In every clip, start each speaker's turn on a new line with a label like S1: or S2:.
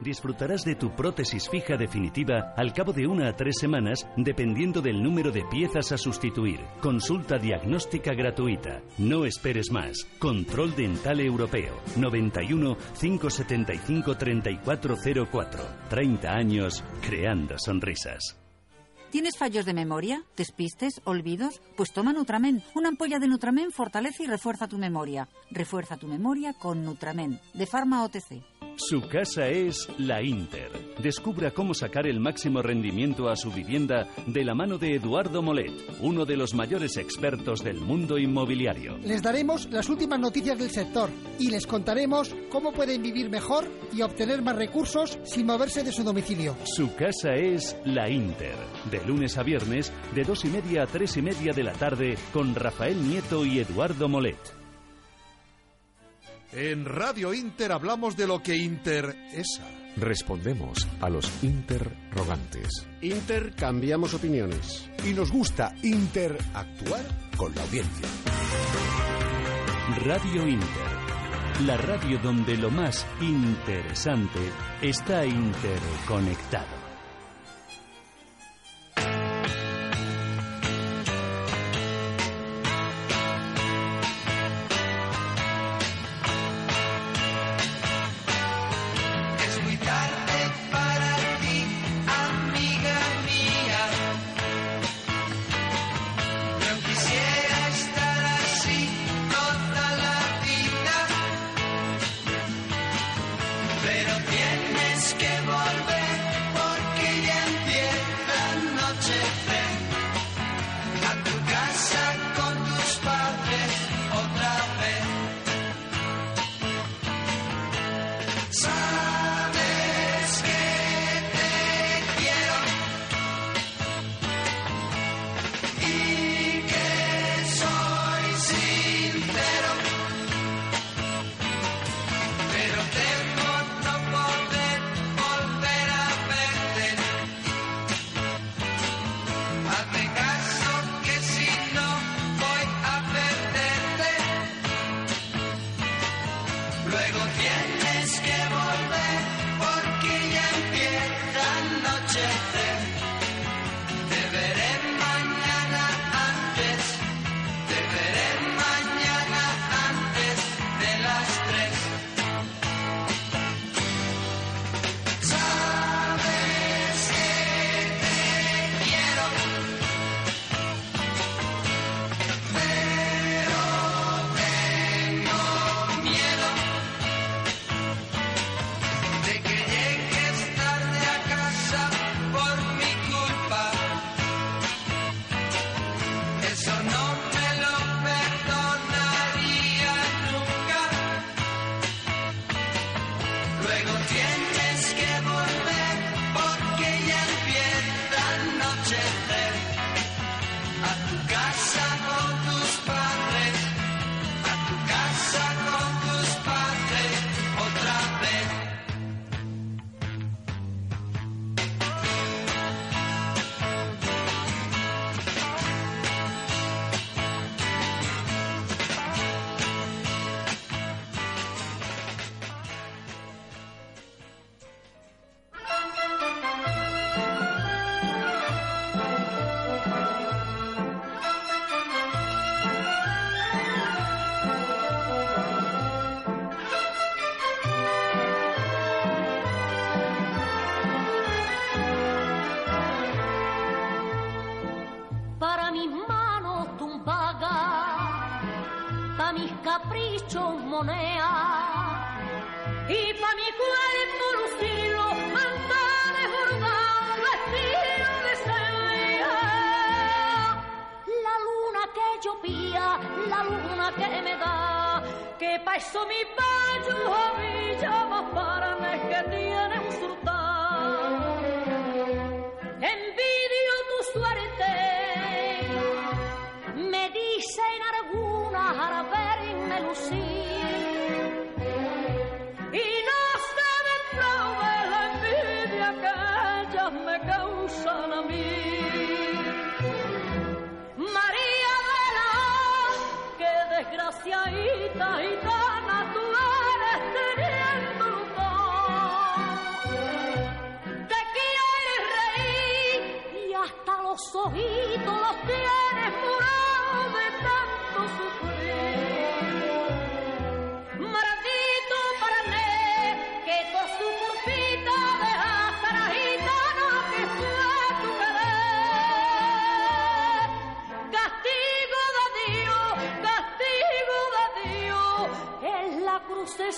S1: disfrutarás de tu prótesis fija definitiva al cabo de una a tres semanas, dependiendo del número de piezas a sustituir. Consulta diagnóstica gratuita. No esperes más. Control Dental Europeo. 91 575 3404. 30 años creando sonrisas.
S2: ¿Tienes fallos de memoria? ¿Despistes? ¿Olvidos? Pues toma Nutramen. Una ampolla de Nutramen fortalece y refuerza tu memoria. Refuerza tu memoria con Nutramen, de Pharma OTC.
S1: Su casa es la Inter. Descubra cómo sacar el máximo rendimiento a su vivienda de la mano de Eduardo Molet, uno de los mayores expertos del mundo inmobiliario.
S3: Les daremos las últimas noticias del sector y les contaremos cómo pueden vivir mejor y obtener más recursos sin moverse de su domicilio.
S1: Su casa es la Inter. De lunes a viernes, de dos y media a tres y media de la tarde, con Rafael Nieto y Eduardo Molet.
S4: En Radio Inter hablamos de lo que interesa.
S5: Respondemos a los interrogantes.
S6: Intercambiamos opiniones.
S4: Y nos gusta interactuar con la audiencia.
S1: Radio Inter. La radio donde lo más interesante está interconectado.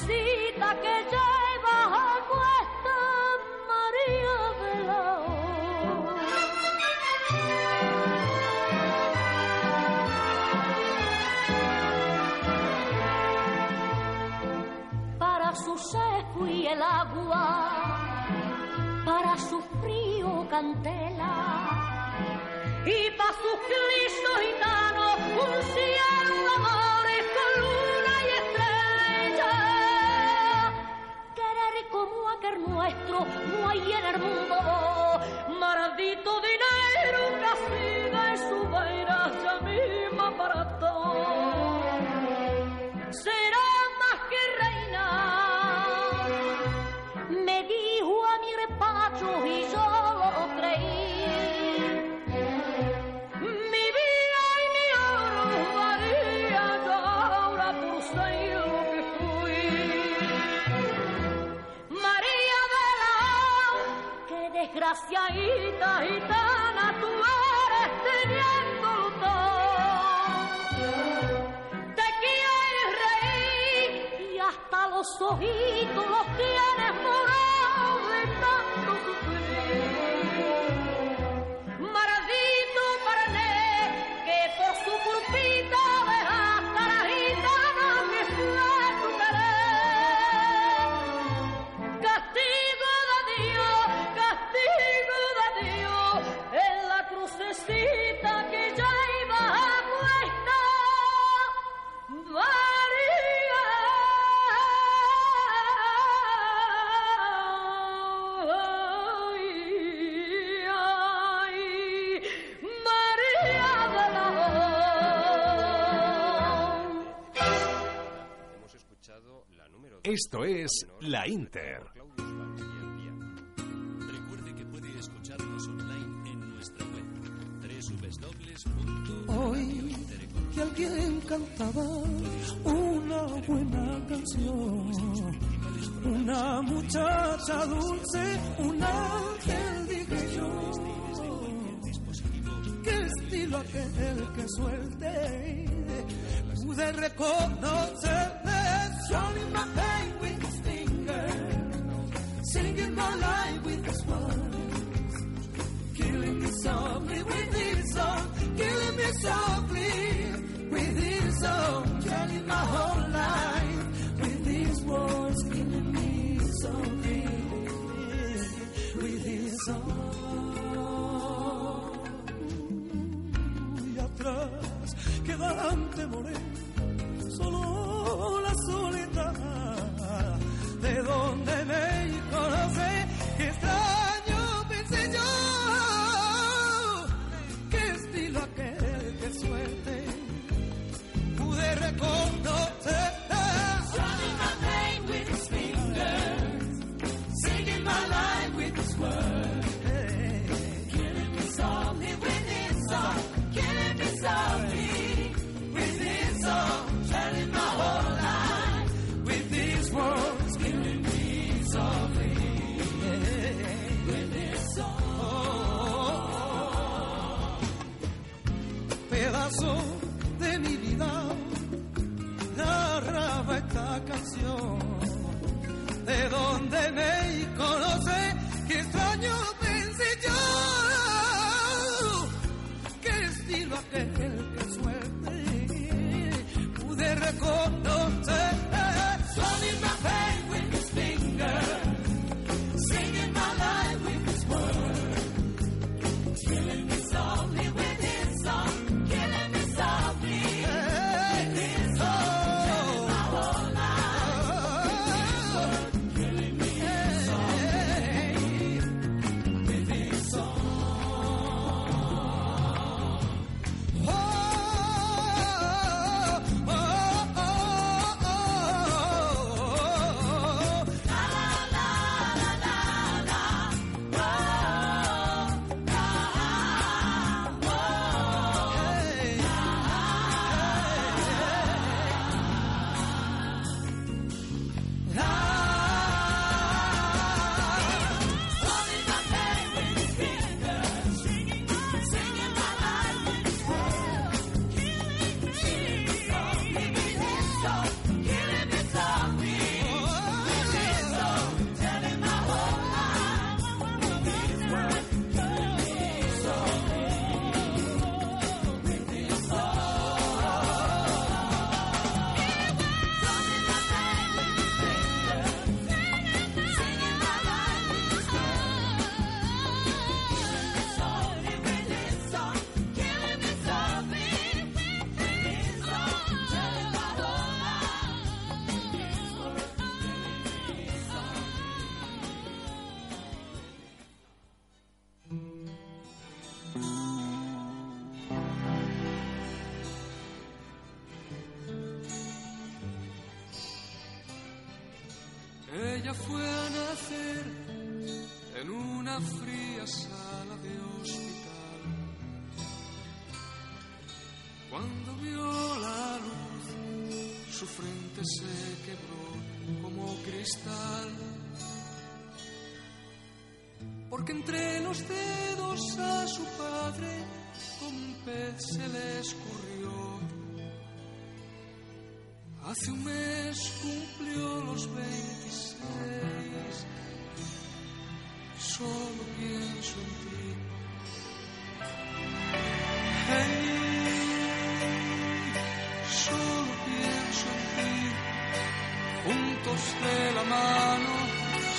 S7: see. 所依。
S8: Esto es La Inter.
S9: Recuerde que puede escucharnos online en nuestra web
S10: Hoy que alguien cantaba una buena canción, una muchacha dulce, un ángel dije yo. Qué estilo aquel que suelte pude
S11: recoger cristal. Porque entre los dedos a su padre como un pez se le escurrió. Hace un mes cumplió los 26.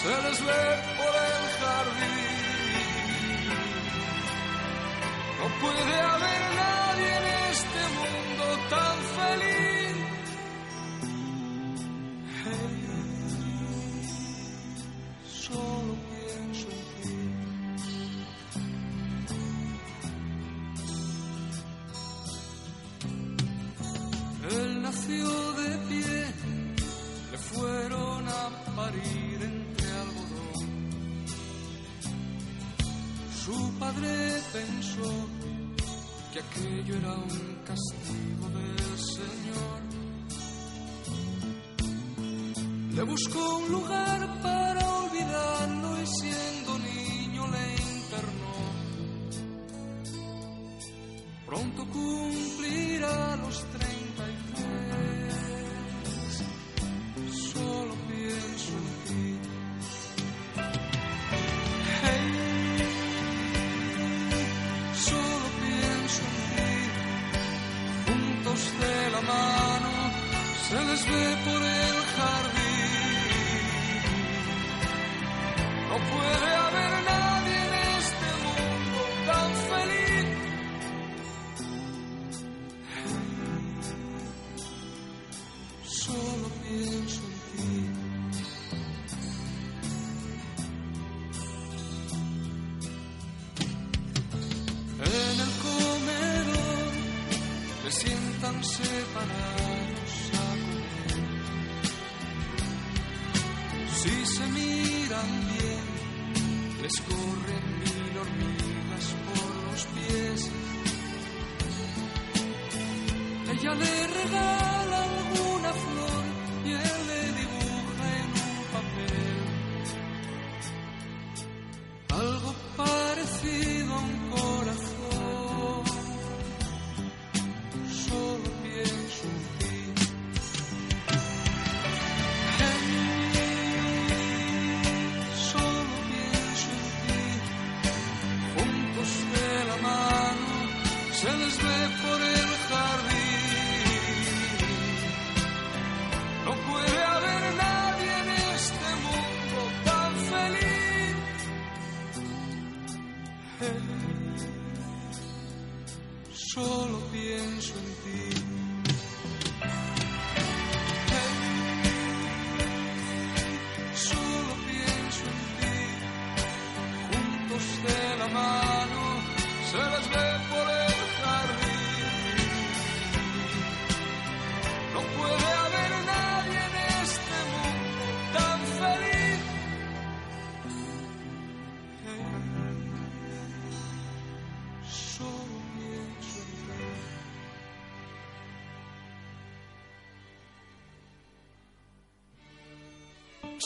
S11: Se les ve por el jardín. No puede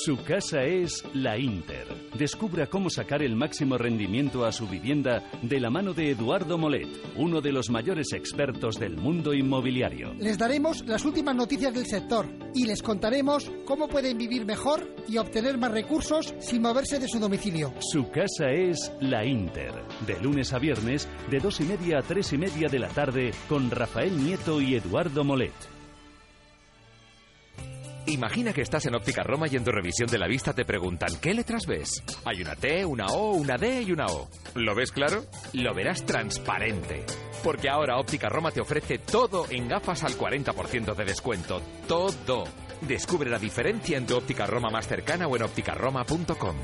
S11: Su
S9: casa es la Inter. Descubra cómo sacar el máximo rendimiento a su vivienda de la mano de Eduardo Molet, uno de los mayores expertos del mundo inmobiliario.
S3: Les daremos las últimas noticias del sector y les contaremos cómo pueden vivir mejor y obtener más recursos sin moverse de su domicilio.
S9: Su casa es la Inter. De lunes a viernes, de dos y media a tres y media de la tarde, con Rafael Nieto y Eduardo Molet.
S12: Imagina que estás en Óptica Roma y en tu revisión de la vista te preguntan ¿qué letras ves? Hay una T, una O, una D y una O. ¿Lo ves claro? Lo verás transparente. Porque ahora Óptica Roma te ofrece todo en gafas al 40% de descuento. Todo. Descubre la diferencia en tu óptica Roma más cercana o en ópticaroma.com.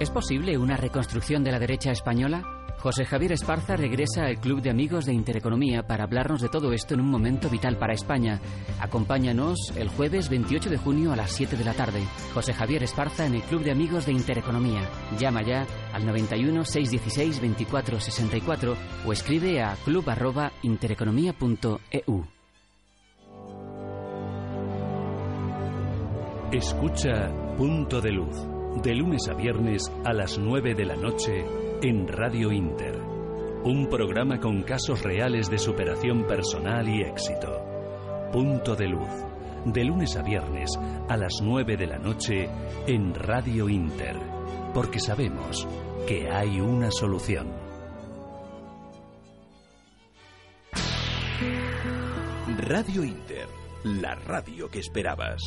S13: ¿Es posible una reconstrucción de la derecha española? José Javier Esparza regresa al Club de Amigos de Intereconomía para hablarnos de todo esto en un momento vital para España. Acompáñanos el jueves 28 de junio a las 7 de la tarde. José Javier Esparza en el Club de Amigos de Intereconomía. Llama ya al 91 616 2464 o escribe a club@intereconomia.eu.
S9: Escucha Punto de Luz de lunes a viernes a las 9 de la noche en Radio Inter. Un programa con casos reales de superación personal y éxito. Punto de luz, de lunes a viernes a las 9 de la noche en Radio Inter, porque sabemos que hay una solución.
S8: Radio Inter, la radio que esperabas.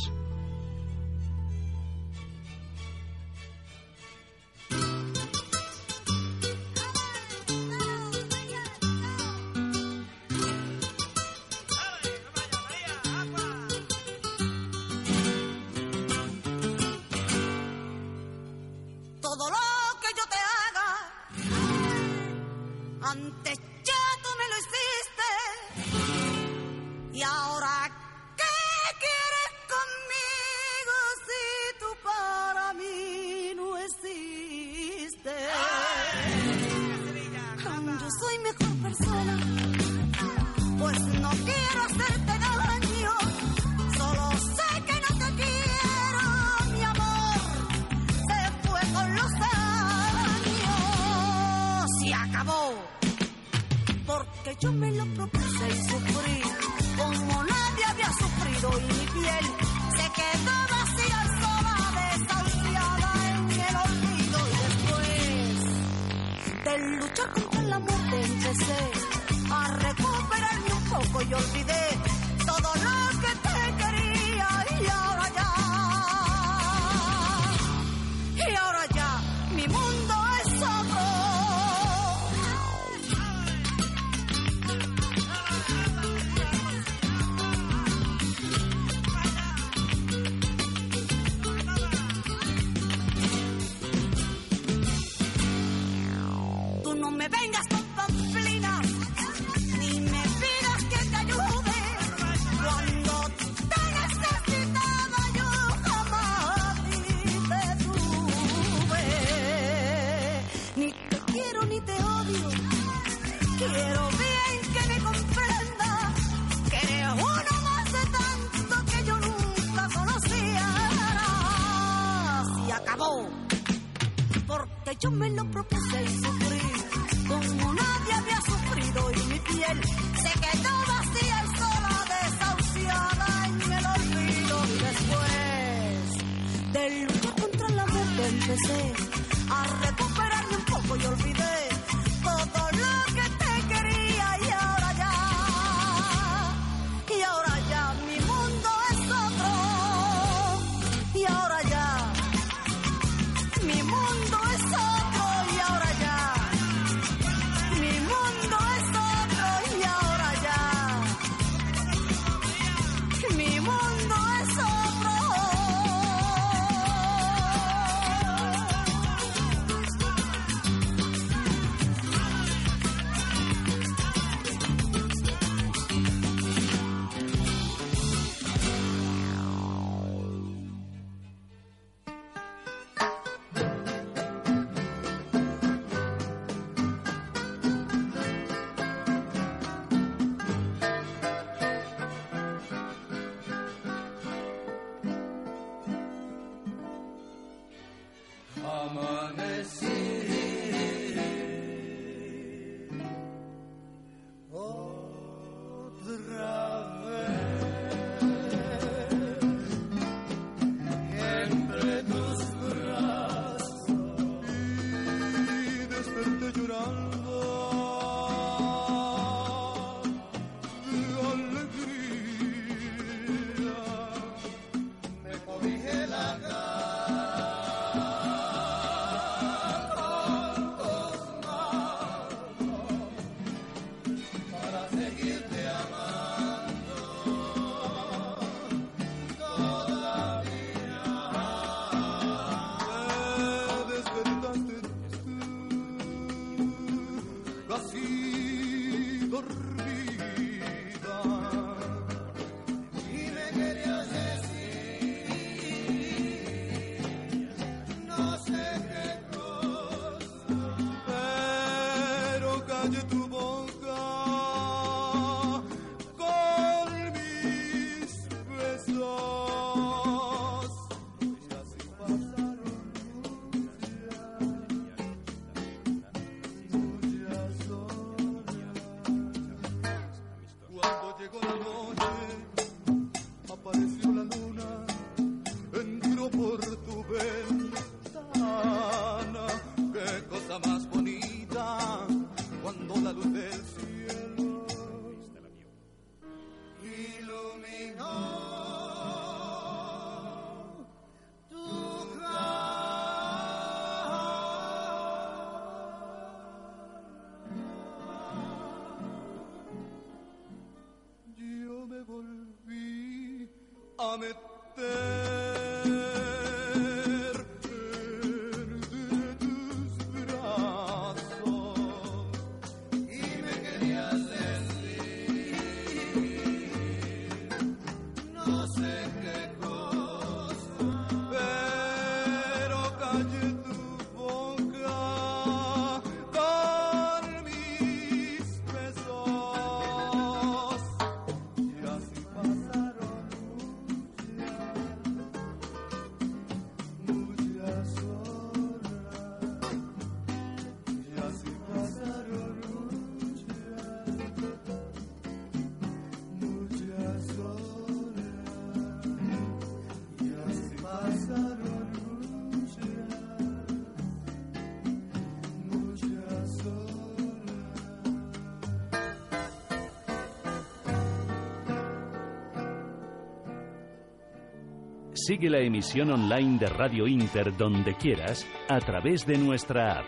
S9: Sigue la emisión online de Radio Inter donde quieras a través de nuestra app.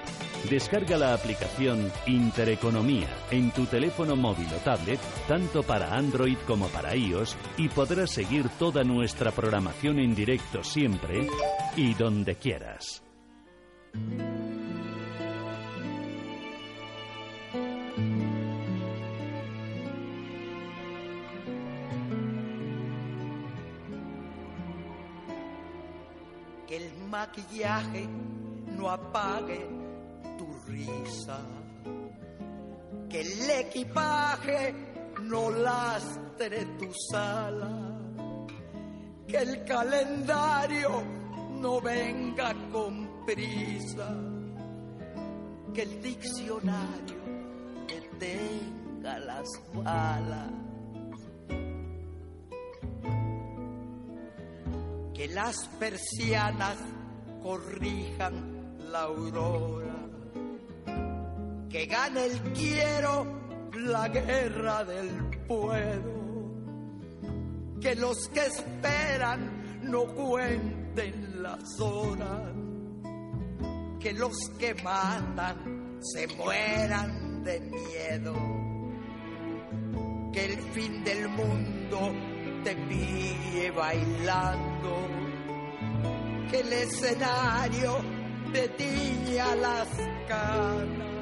S9: Descarga la aplicación Intereconomía en tu teléfono móvil o tablet, tanto para Android como para iOS, y podrás seguir toda nuestra programación en directo siempre y donde quieras.
S1: No apague tu risa, que el equipaje no lastre tu sala, que el calendario no venga con prisa, que el diccionario detenga las balas. que las persianas corrijan la aurora, que gane el quiero la guerra del puedo, que los que esperan no cuenten las horas, que los que matan se mueran de miedo, que el fin del mundo te pille bailando, que el escenario te tiña las canas,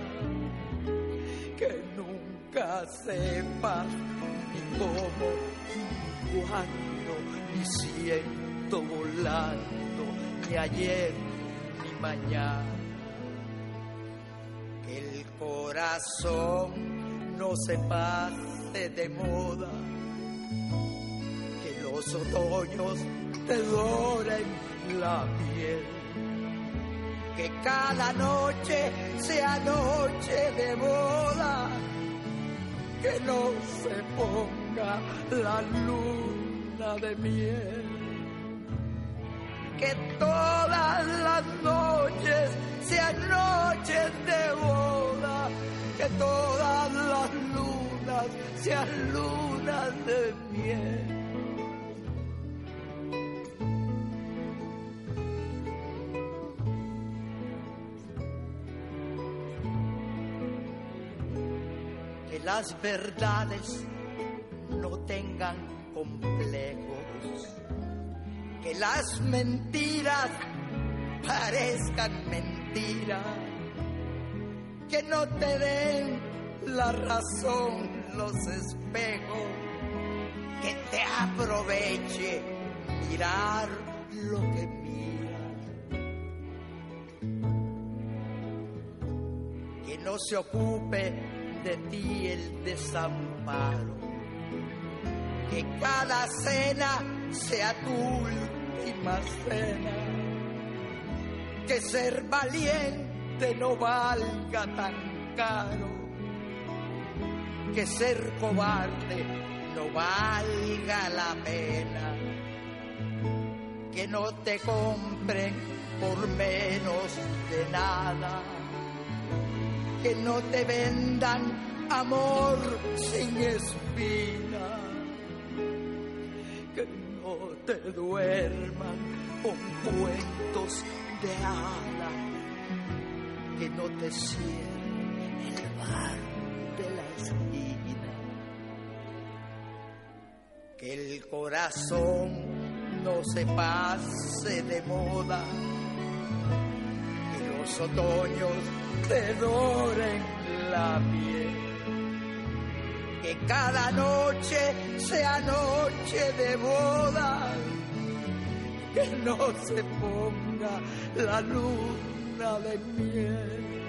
S1: que nunca sepas ni cómo, ni cuándo, ni siento volando, ni ayer, ni mañana. Que el corazón no se pase de moda que los otoños te doren la piel. Que cada noche sea noche de boda. Que no se ponga la luna de miel. Que todas las noches sean noches de boda. Que todas las lunas sean lunas de miel. Las verdades no tengan complejos, que las mentiras parezcan mentiras, que no te den la razón los espejos, que te aproveche mirar lo que miras, que no se ocupe de ti el desamparo. Que cada cena sea tu última cena. Que ser valiente no valga tan caro. Que ser cobarde no valga la pena. Que no te compren por menos de nada que no te vendan amor sin espina, que no te duerman con cuentos de hada, que no te cierren el bar de la esquina, que el corazón no se pase de moda, los otoños te doren la piel, que cada noche sea noche de boda, que no se ponga la luna de miel,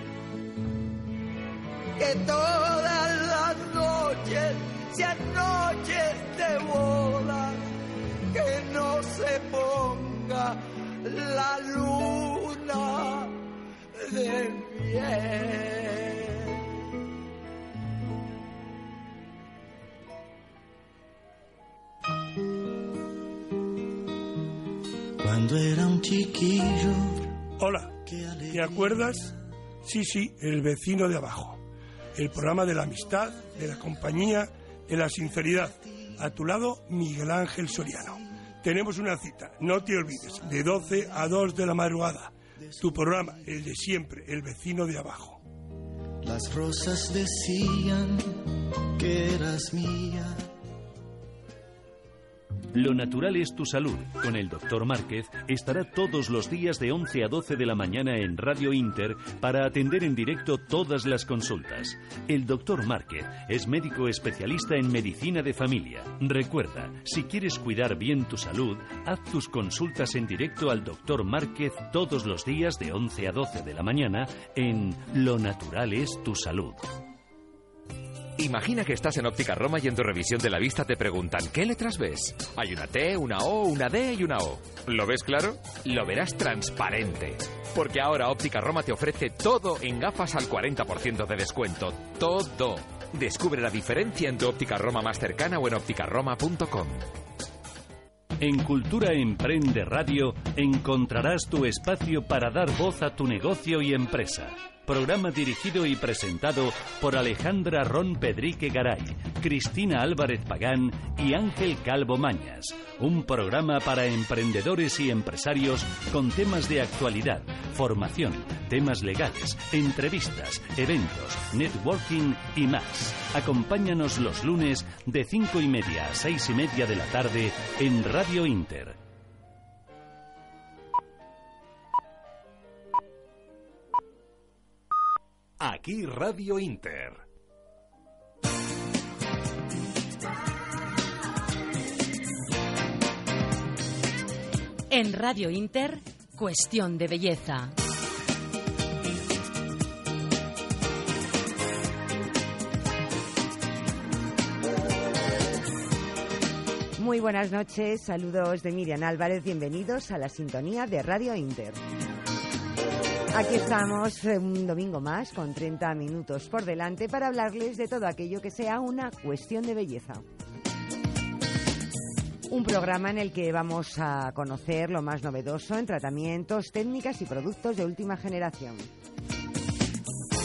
S1: que todas las noches sean noches de boda, que no se ponga la luna de.
S10: Cuando era un chiquillo.
S14: Hola, ¿te acuerdas? Sí, sí, el vecino de abajo. El programa de la amistad, de la compañía, de la sinceridad. A tu lado, Miguel Ángel Soriano. Tenemos una cita, no te olvides, de 12 a 2 de la madrugada. Tu programa, el de siempre, el vecino de abajo.
S10: Las rosas decían que eras mía.
S9: Lo natural es tu salud. Con el doctor Márquez estará todos los días de 11 a 12 de la mañana en Radio Inter para atender en directo todas las consultas. El doctor Márquez es médico especialista en medicina de familia. Recuerda, si quieres cuidar bien tu salud, haz tus consultas en directo al doctor Márquez todos los días de 11 a 12 de la mañana en Lo natural es tu salud.
S12: Imagina que estás en Óptica Roma y en tu revisión de la vista te preguntan ¿qué letras ves? Hay una T, una O, una D y una O. ¿Lo ves claro? Lo verás transparente. Porque ahora Óptica Roma te ofrece todo en gafas al 40% de descuento. Todo. Descubre la diferencia en tu óptica Roma más cercana o en ópticaroma.com.
S9: En Cultura Emprende Radio encontrarás tu espacio para dar voz a tu negocio y empresa. Programa dirigido y presentado por Alejandra Ron Pedrique Garay, Cristina Álvarez Pagán y Ángel Calvo Mañas. Un programa para emprendedores y empresarios con temas de actualidad, formación, temas legales, entrevistas, eventos, networking y más. Acompáñanos los lunes de cinco y media a seis y media de la tarde en Radio Inter.
S8: Aquí Radio Inter.
S15: En Radio Inter, Cuestión de Belleza.
S16: Muy buenas noches, saludos de Miriam Álvarez, bienvenidos a la sintonía de Radio Inter. Aquí estamos eh, un domingo más con 30 minutos por delante para hablarles de todo aquello que sea una cuestión de belleza. Un programa en el que vamos a conocer lo más novedoso en tratamientos, técnicas y productos de última generación.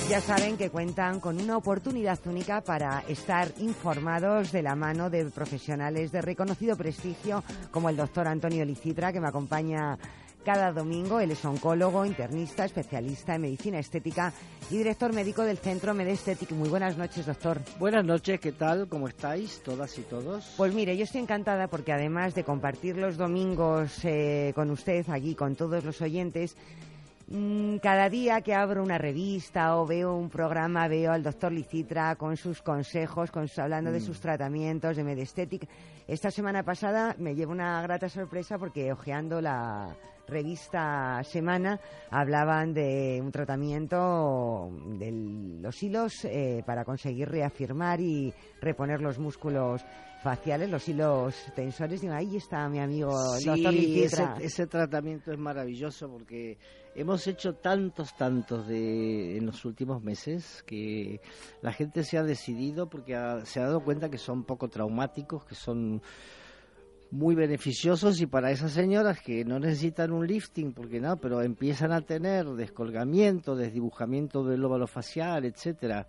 S16: Ya saben que cuentan con una oportunidad única para estar informados de la mano de profesionales de reconocido prestigio como el doctor Antonio Licitra, que me acompaña cada domingo. Él es oncólogo, internista, especialista en medicina estética y director médico del Centro Medesthetic. Muy buenas noches, doctor.
S17: Buenas noches, ¿qué tal? ¿Cómo estáis todas y todos?
S16: Pues mire, yo estoy encantada porque además de compartir los domingos eh, con usted, aquí con todos los oyentes, mm, cada día que abro una revista o veo un programa veo al doctor Licitra con sus consejos, con sus- hablando de
S17: Mm.
S16: sus tratamientos de Medesthetic. Esta semana pasada me llevo una grata sorpresa porque hojeando la revista Semana hablaban de un tratamiento de los hilos eh, para conseguir reafirmar y reponer los músculos faciales, los hilos tensores. Digo, ahí está mi amigo doctor
S17: Sí, ese, ese tratamiento es maravilloso porque hemos hecho tantos, tantos de, en los últimos meses que la gente se ha decidido porque ha- se ha dado cuenta que son poco traumáticos, que son muy beneficiosos y para esas señoras que no necesitan un lifting, porque no, pero empiezan a tener descolgamiento, desdibujamiento del óvalo facial, etcétera,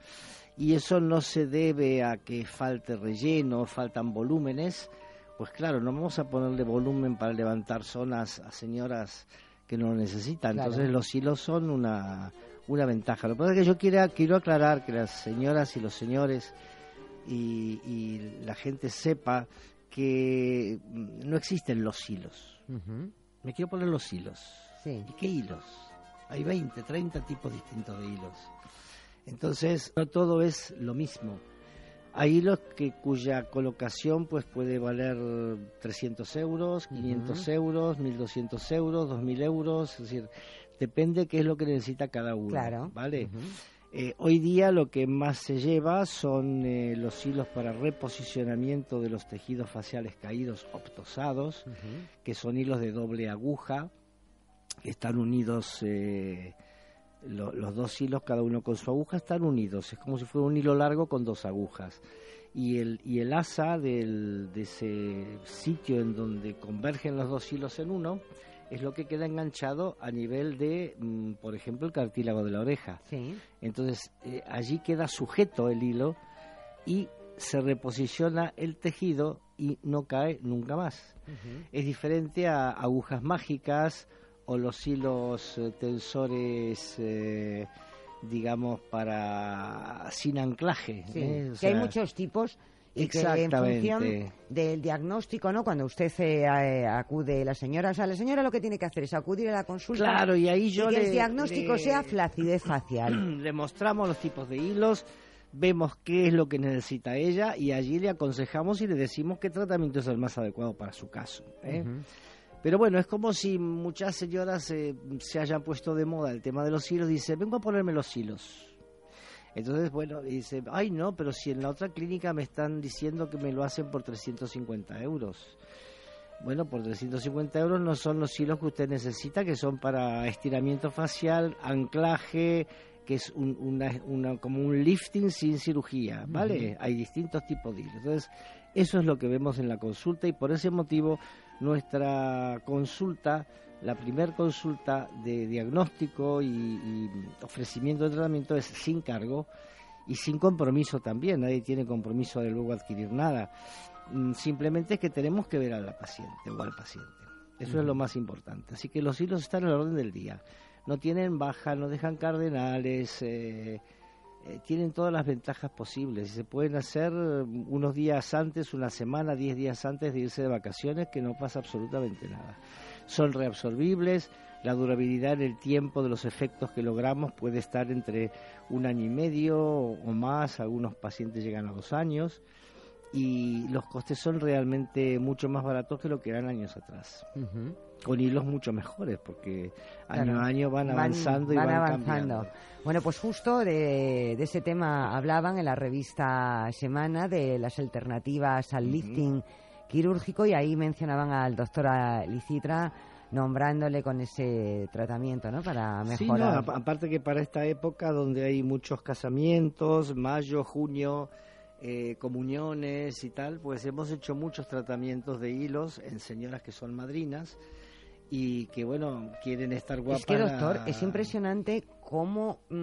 S17: y eso no se debe a que falte relleno, faltan volúmenes, pues claro, no vamos a ponerle volumen para levantar zonas a señoras que no lo necesitan.
S16: Claro.
S17: Entonces los hilos son una, una ventaja. Lo que pasa es que yo quiero, quiero aclarar que las señoras y los señores y, y la gente sepa que mm, no existen los hilos. Me quiero poner los hilos.
S16: Sí.
S17: ¿Y qué hilos? Hay 20, 30 tipos distintos de hilos. Entonces, no todo es lo mismo. Hay hilos que cuya colocación pues puede valer 300 euros, 500
S16: Ujú.
S17: euros, 1200 euros, 2000 euros, es decir, depende qué es lo que necesita cada uno.
S16: Claro.
S17: ¿Vale? Eh, hoy día lo que más se lleva son eh, los hilos para reposicionamiento de los tejidos faciales caídos optosados, que son hilos de doble aguja, que están unidos, eh, lo- los dos hilos, cada uno con su aguja, están unidos. Es como si fuera un hilo largo con dos agujas. Y el, y el asa del, de ese sitio en donde convergen los dos hilos en uno es lo que queda enganchado a nivel de, mm, por ejemplo, el cartílago de la oreja.
S16: Sí.
S17: Entonces, eh, allí queda sujeto el hilo y se reposiciona el tejido y no cae nunca más. Es diferente a agujas mágicas o los hilos eh, tensores, eh, digamos, para sin anclaje.
S16: Sí,
S17: ¿eh? O
S16: que hay muchos tipos y que en función del diagnóstico, ¿no? Cuando usted eh, acude, la señora, o sea, la señora lo que tiene que hacer es acudir a la consulta.
S17: Claro, y ahí yo
S16: que
S17: le-
S16: el diagnóstico
S17: le-
S16: sea flacidez facial.
S17: le mostramos los tipos de hilos, vemos qué es lo que necesita ella y allí le aconsejamos y le decimos qué tratamiento es el más adecuado para su caso. ¿eh? Pero bueno, es como si muchas señoras eh, se hayan puesto de moda el tema de los hilos, dice, vengo a ponerme los hilos. Entonces, bueno, dice, ay no, pero si en la otra clínica me están diciendo que me lo hacen por 350 euros. Bueno, por 350 euros no son los hilos que usted necesita, que son para estiramiento facial, anclaje, que es un- una, una- como un lifting sin cirugía, ¿vale? Hay distintos tipos de hilos. Entonces, eso es lo que vemos en la consulta y por ese motivo nuestra consulta, la primer consulta de diagnóstico y, y ofrecimiento de tratamiento es sin cargo y sin compromiso también. Nadie tiene compromiso de luego adquirir nada. Mm, Simplemente es que tenemos que ver a la paciente o al paciente. Eso es lo más importante. Así que los hilos están en el orden del día. No tienen baja, no dejan cardenales, eh, eh, tienen todas las ventajas posibles. Se pueden hacer unos días antes, una semana, diez días antes de irse de vacaciones, que no pasa absolutamente nada. Son reabsorbibles, la durabilidad en el tiempo de los efectos que logramos puede estar entre un año y medio o más, algunos pacientes llegan a dos años y los costes son realmente mucho más baratos que lo que eran años atrás. Con hilos mucho mejores, porque año
S16: Claro.
S17: a año van avanzando y van,
S16: avanzando.
S17: cambiando.
S16: Bueno, pues justo de, de ese tema hablaban en la revista Semana de las alternativas al lifting quirúrgico y ahí mencionaban al doctor Licitra nombrándole con ese tratamiento, ¿no? Para
S17: Sí, no,
S16: mejorar.
S17: apa- aparte que para esta época donde hay muchos casamientos, mayo, junio, eh, comuniones y tal, pues hemos hecho muchos tratamientos de hilos en señoras que son madrinas y que, bueno, quieren estar guapas.
S16: Es que, doctor, es impresionante cómo mm,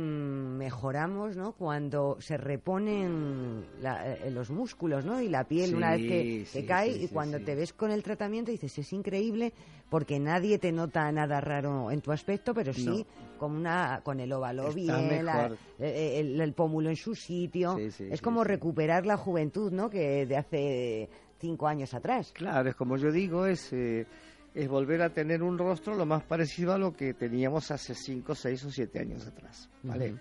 S16: mejoramos, ¿no? Cuando se reponen la- eh, los músculos, ¿no? Y la piel
S17: Sí,
S16: una vez que,
S17: sí,
S16: que cae
S17: sí,
S16: y cuando te ves con el tratamiento dices, es increíble porque nadie te nota nada raro en tu aspecto, pero sí con una con el óvalo bien, la-
S17: mejor.
S16: eh, el, el pómulo en su sitio. Es como recuperar la juventud, ¿no? Que de hace cinco años atrás.
S17: Claro, es como yo digo, es, eh, es volver a tener un rostro lo más parecido a lo que teníamos hace 5, 6 o 7 años atrás. ¿vale?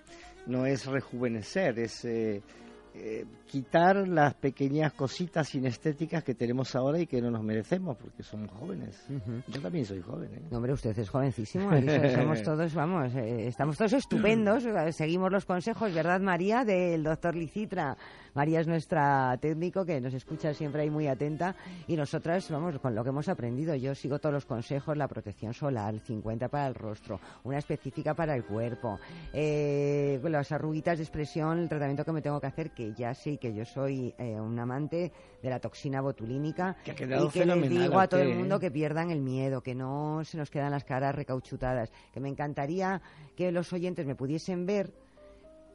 S17: No es rejuvenecer, es eh, eh, quitar las pequeñas cositas sinestéticas que tenemos ahora y que no nos merecemos porque somos jóvenes. Yo también soy joven. ¿eh?
S16: No, hombre, usted es jovencísimo. somos todos, vamos, eh, estamos todos estupendos. Seguimos los consejos, ¿verdad, María? Del doctor Licitra. María es nuestra técnico que nos escucha siempre ahí muy atenta. Y nosotras, vamos, con lo que hemos aprendido, yo sigo todos los consejos: la protección solar, 50 para el rostro, una específica para el cuerpo, eh, las arruguitas de expresión, el tratamiento que me tengo que hacer, que ya sé que yo soy eh, un amante de la toxina botulínica.
S17: Que ha quedado
S16: y que les digo a todo el mundo
S17: ¿eh?
S16: que pierdan el miedo, que no se nos quedan las caras recauchutadas, que me encantaría que los oyentes me pudiesen ver,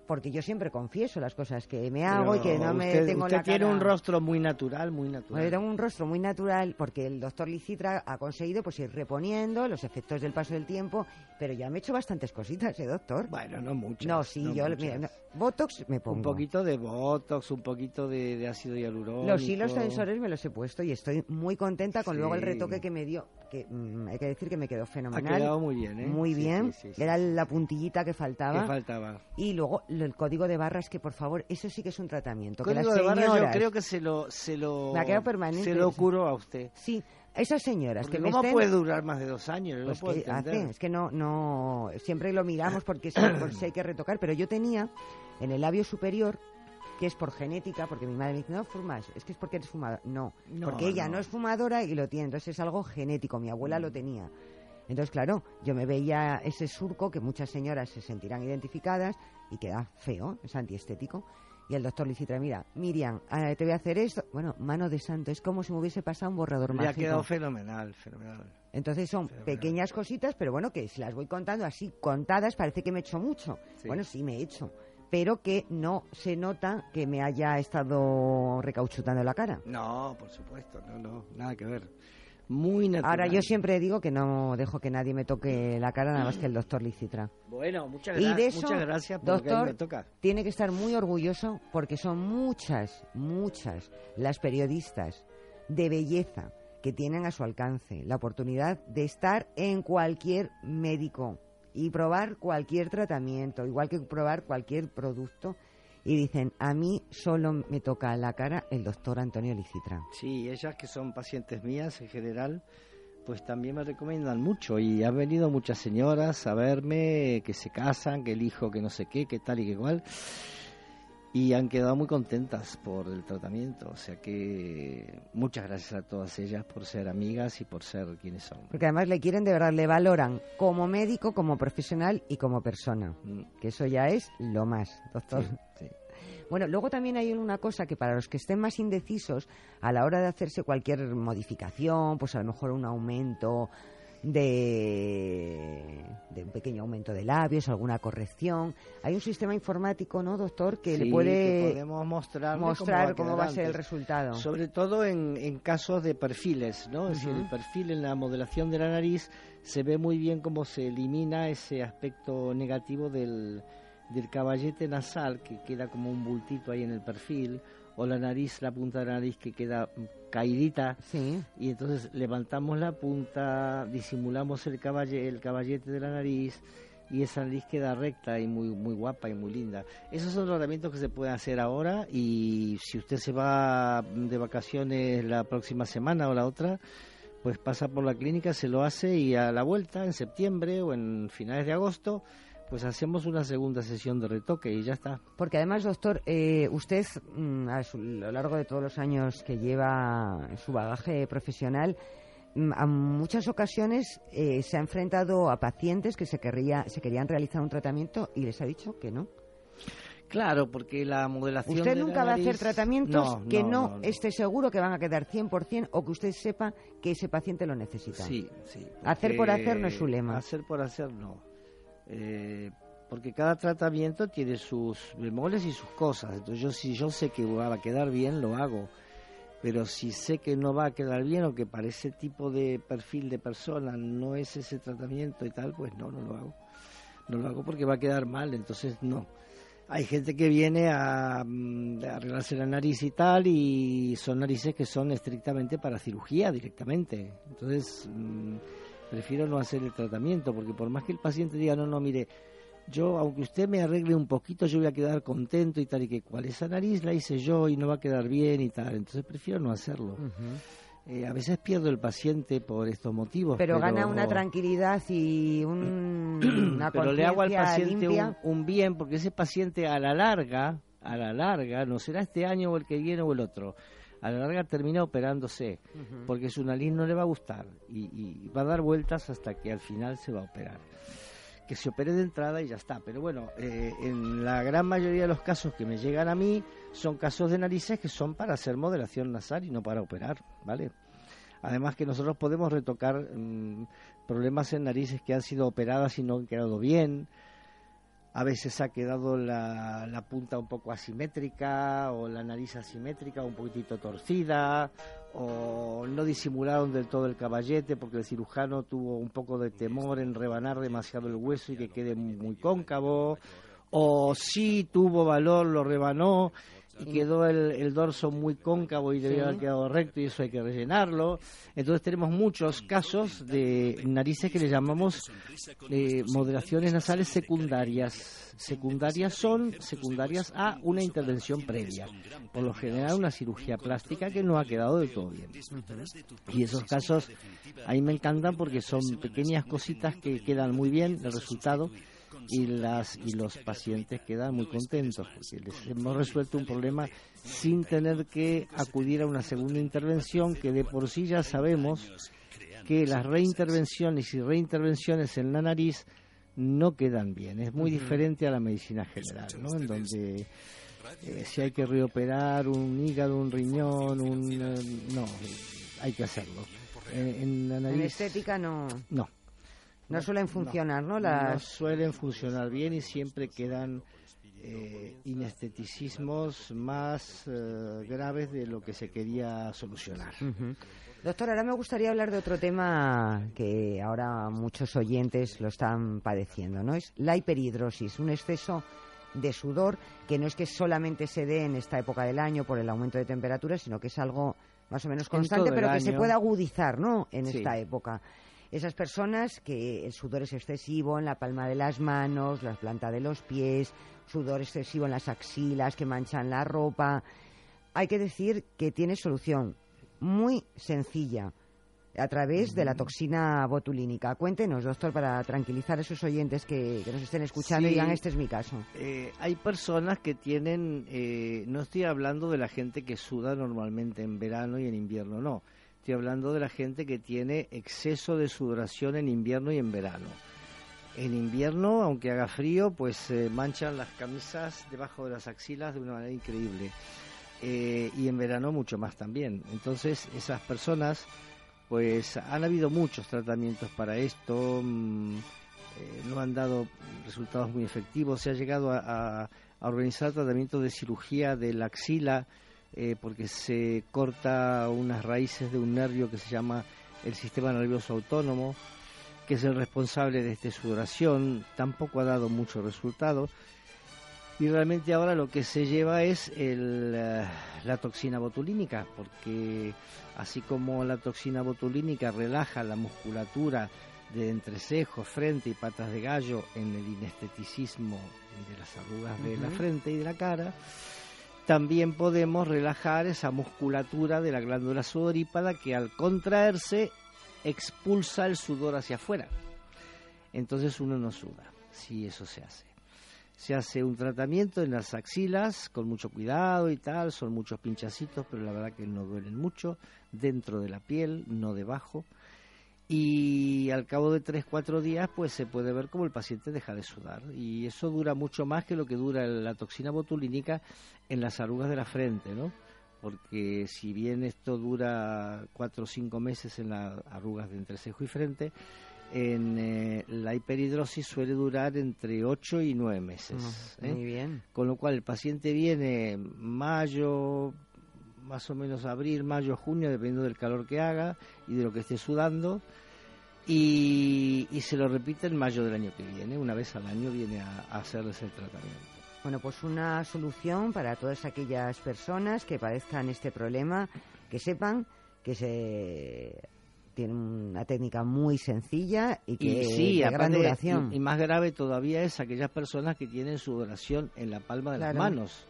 S16: porque yo siempre confieso las cosas que me hago y que no me
S17: usted,
S16: tengo
S17: usted
S16: la
S17: tiene
S16: cara...
S17: un rostro muy natural, muy natural.
S16: Bueno, yo tengo un rostro muy natural porque el doctor Licitra ha conseguido pues ir reponiendo los efectos del paso del tiempo, pero ya me he hecho bastantes cositas, ¿eh, doctor?
S17: Bueno, no muchas.
S16: No, sí,
S17: no
S16: yo... mira, no, Botox me pongo.
S17: Un poquito de Botox, un poquito de, de ácido hialurónico.
S16: Los hilos tensores me los he puesto y estoy muy contenta con luego el
S17: Sí.
S16: retoque que me dio. Que mm, hay que decir que me quedó fenomenal.
S17: quedado muy bien, ¿eh?
S16: Muy
S17: Sí,
S16: bien.
S17: sí, sí, sí.
S16: Era la puntillita que faltaba.
S17: Que faltaba.
S16: Y luego el código de barras, que por favor, eso sí que es un tratamiento. que
S17: Código
S16: las
S17: de barras yo
S16: señoras-
S17: creo que se lo, se lo,
S16: Me ha quedado permanente
S17: se lo curo a usted.
S16: Sí, esas señoras
S17: Porque
S16: que me
S17: ¿Cómo
S16: estén-
S17: puede durar más de dos años? No
S16: Pues
S17: puedo
S16: que es que no, no, siempre lo miramos porque si, por si hay que retocar, pero yo tenía en el labio superior, que es por genética, porque mi madre me dice, no fumas, es que es porque eres fumadora. No,
S17: No,
S16: porque ella
S17: no.
S16: no. es fumadora y lo tiene, entonces es algo genético, mi abuela lo tenía. Entonces, claro, yo me veía ese surco que muchas señoras se sentirán identificadas y queda feo, es antiestético. Y el doctor Licitra, mira, Miriam, ah, te voy a hacer esto. Bueno, mano de santo, es como si me hubiese pasado un borrador
S17: Le ha
S16: mágico.
S17: quedado fenomenal, fenomenal.
S16: Entonces son pequeñas cositas, pero bueno, que si las voy contando así contadas parece que me he hecho mucho.
S17: Sí.
S16: Bueno, sí me he hecho, pero que no se nota que me haya estado recauchutando la cara.
S17: No, por supuesto, no, no, nada que ver. Muy natural.
S16: Ahora yo siempre digo que no dejo que nadie me toque la cara nada más que el doctor Licitra.
S17: Bueno, muchas,
S16: Y
S17: gra-
S16: de eso,
S17: muchas gracias por que
S16: doctor,
S17: me toca.
S16: tiene que estar muy orgulloso porque son muchas, muchas las periodistas de belleza que tienen a su alcance la oportunidad de estar en cualquier médico y probar cualquier tratamiento, igual que probar cualquier producto. Y dicen, a mí solo me toca la cara el doctor Antonio Licitra.
S17: Sí, ellas que son pacientes mías en general, pues también me recomiendan mucho y han venido muchas señoras a verme que se casan, que el hijo que no sé qué, que tal y que cual. Y han quedado muy contentas por el tratamiento, o sea que muchas gracias a todas ellas por ser amigas y por ser quienes son.
S16: Porque además le quieren de verdad, le valoran como médico, como profesional y como persona. Que eso ya es lo más, doctor.
S17: Mm. Sí, sí.
S16: Bueno, luego también hay una cosa que para los que estén más indecisos a la hora de hacerse cualquier modificación, pues a lo mejor un aumento de, pequeño aumento de labios, alguna corrección, hay un sistema informático, ¿no, doctor, que
S17: Sí,
S16: le puede
S17: que podemos
S16: mostrar
S17: cómo
S16: cómo
S17: va
S16: va
S17: a
S16: a
S17: quedar
S16: ser el resultado?
S17: Sobre todo en, en casos de perfiles, ¿no? Es decir,
S16: Ujú.
S17: el perfil en la modelación de la nariz se ve muy bien cómo se elimina ese aspecto negativo del, del caballete nasal que queda como un bultito ahí en el perfil o la nariz, la punta de la nariz que queda caidita y entonces levantamos la punta, disimulamos el caballe, el caballete de la nariz y esa nariz queda recta y muy muy guapa y muy linda. Esos son tratamientos que se pueden hacer ahora y si usted se va de vacaciones la próxima semana o la otra, pues pasa por la clínica, se lo hace y a la vuelta en septiembre o en finales de agosto, pues hacemos una segunda sesión de retoque y ya está.
S16: Porque además, doctor, eh, usted mm, a, su- a lo largo de todos los años que lleva su bagaje profesional, mm, a muchas ocasiones eh, se ha enfrentado a pacientes que se, querría, se querían realizar un tratamiento y les ha dicho que no.
S17: Claro, porque la modelación
S16: Usted
S17: de la
S16: nunca va a hacer tratamientos
S17: No,
S16: que
S17: no,
S16: no, esté seguro que van a quedar 100% o que usted sepa que ese paciente lo necesita.
S17: Sí, sí.
S16: Hacer por hacer no es su lema.
S17: Hacer por hacer no. Eh, porque cada tratamiento tiene sus bemoles y sus cosas. Entonces yo si yo sé que va a quedar bien, lo hago. Pero si sé que no va a quedar bien o que para ese tipo de perfil de persona no es ese tratamiento y tal, pues no, no lo hago. No lo hago porque va a quedar mal, entonces no. Hay gente que viene a, mm, a arreglarse la nariz y tal, y son narices que son estrictamente para cirugía directamente. Entonces, mm, prefiero no hacer el tratamiento, porque por más que el paciente diga, no, no, mire, yo, aunque usted me arregle un poquito, yo voy a quedar contento y tal, y que cual esa nariz la hice yo y no va a quedar bien y tal. Entonces, prefiero no hacerlo. Eh, a veces pierdo el paciente por estos motivos.
S16: Pero, gana una tranquilidad y un- una
S17: pero le hago al paciente un bien porque ese paciente a la larga, a la larga, no será este año o el que viene o el otro, a la larga termina operándose porque su nariz no le va a gustar y, y va a dar vueltas hasta que al final se va a operar. Que se opere de entrada y ya está. Pero bueno, eh, en la gran mayoría de los casos que me llegan a mí son casos de narices que son para hacer modelación nasal y no para operar, ¿vale? Además que nosotros podemos retocar mm, problemas en narices que han sido operadas y no han quedado bien. A veces ha quedado la, punta un poco asimétrica o la nariz asimétrica un poquitito torcida o no disimularon del todo el caballete porque el cirujano tuvo un poco de temor en rebanar demasiado el hueso y que quede muy, muy cóncavo o sí tuvo valor, lo rebanó y quedó el, el dorso muy cóncavo y debía
S16: Sí.
S17: haber quedado recto y eso hay que rellenarlo. Entonces tenemos muchos casos de narices que le llamamos eh, moderaciones nasales secundarias. Secundarias son secundarias a una intervención previa, por lo general una cirugía plástica que no ha quedado del todo bien. Y esos casos a mí me encantan porque son pequeñas cositas que quedan muy bien el resultado y las y los pacientes quedan muy contentos porque les hemos resuelto un problema sin tener que acudir a una segunda intervención que de por sí ya sabemos que las reintervenciones y reintervenciones en la nariz no quedan bien. Es muy diferente a la medicina general, ¿no? En donde eh, si hay que reoperar un hígado, un riñón, un eh, no, hay que hacerlo. Eh, en la
S16: En
S17: nariz
S16: estética no,
S17: no.
S16: No suelen funcionar, ¿no? Las...
S17: No suelen funcionar bien y siempre quedan eh, inesteticismos más eh, graves de lo que se quería solucionar.
S16: Ujú. Doctor, ahora me gustaría hablar de otro tema que ahora muchos oyentes lo están padeciendo, ¿no? Es la hiperhidrosis, un exceso de sudor que no es que solamente se dé en esta época del año por el aumento de temperatura, sino que es algo más o menos constante, pero que se puede agudizar, ¿no? En
S17: Sí.
S16: esta época. Esas personas que el sudor es excesivo en la palma de las manos, la planta de los pies, sudor excesivo en las axilas que manchan la ropa, hay que decir que tiene solución muy sencilla a través de la toxina botulínica. Cuéntenos, doctor, para tranquilizar a esos oyentes que, que nos estén escuchando y digan, este es mi caso.
S17: Eh, hay personas que tienen, eh, no estoy hablando de la gente que suda normalmente en verano y en invierno, no. Estoy hablando de la gente que tiene exceso de sudoración en invierno y en verano. En invierno, aunque haga frío, pues se manchan las camisas debajo de las axilas de una manera increíble. Eh, y en verano mucho más también. Entonces, esas personas, pues han habido muchos tratamientos para esto, mm, eh, no han dado resultados muy efectivos. Se ha llegado a organizar tratamientos de cirugía de la axila eh, porque se corta unas raíces de un nervio que se llama el sistema nervioso autónomo, que es el responsable de esta sudoración. Tampoco ha dado mucho resultado. Y realmente ahora lo que se lleva es el, eh, la toxina botulínica, porque así como la toxina botulínica relaja la musculatura de entrecejo, frente y patas de gallo en el inesteticismo de las arrugas de la frente y de la cara, también podemos relajar esa musculatura de la glándula sudorípada que al contraerse expulsa el sudor hacia afuera. Entonces uno no suda, si eso se hace. Se hace un tratamiento en las axilas con mucho cuidado y tal, son muchos pinchacitos, pero la verdad que no duelen mucho, dentro de la piel, no debajo. Y al cabo de 3-4 días, pues se puede ver cómo el paciente deja de sudar. Y eso dura mucho más que lo que dura la toxina botulínica en las arrugas de la frente, ¿no? Porque si bien esto dura 4 o 5 meses en las arrugas de entrecejo y frente, en eh, la hiperhidrosis suele durar entre 8 y 9 meses.
S16: Ah,
S17: ¿eh?
S16: muy bien.
S17: Con lo cual el paciente viene mayo, más o menos abril, mayo, junio, dependiendo del calor que haga y de lo que esté sudando. Y, y se lo repite en mayo del año que viene, una vez al año viene a, a hacerles el tratamiento.
S16: Bueno, pues una solución para todas aquellas personas que padezcan este problema, que sepan que se tiene una técnica muy sencilla y que
S17: Y sí,
S16: de gran duración.
S17: y, y más grave todavía es aquellas personas que tienen sudoración en la palma de
S16: Claro.
S17: las manos.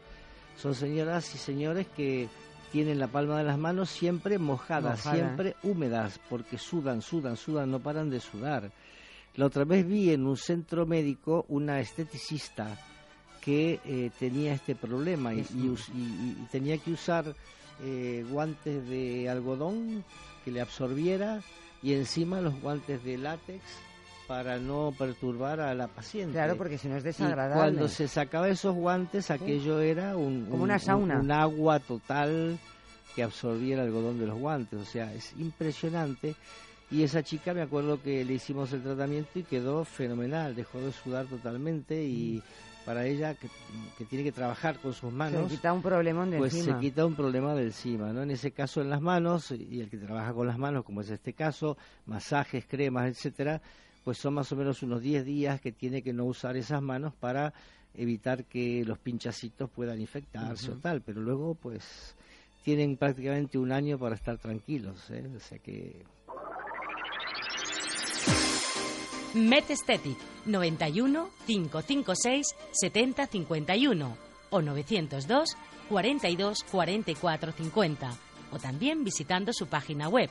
S17: Son señoras y señores que tienen la palma de las manos siempre mojadas,
S16: Mojada.
S17: siempre húmedas, porque sudan, sudan, sudan, no paran de sudar. La otra vez vi en un centro médico una esteticista que eh, tenía este problema y, y us- y- y tenía que usar eh, guantes de algodón que le absorbiera y encima los guantes de látex para no perturbar a la paciente.
S16: Claro, porque si no es
S17: Y
S16: desagradable.
S17: cuando se sacaba esos guantes, aquello era un,
S16: Como
S17: un-
S16: una
S17: un-
S16: sauna.
S17: un agua total que absorbía el algodón de los guantes. O sea, es impresionante. Y esa chica, me acuerdo que le hicimos el tratamiento y quedó fenomenal. Dejó de sudar totalmente y para ella, que, que tiene que trabajar con sus manos,
S16: se quita un problemón de
S17: pues
S16: encima.
S17: se quita un problema de encima, ¿no? En ese caso en las manos, y el que trabaja con las manos, como es este caso, masajes, cremas, etcétera, pues son más o menos unos 10 días que tiene que no usar esas manos para evitar que los pinchacitos puedan infectarse o tal, pero luego pues tienen prácticamente un año para estar tranquilos, ¿eh? o sea que
S15: Met Aesthetic 91 556 70 51 o 902 42 44 50 o también visitando su página web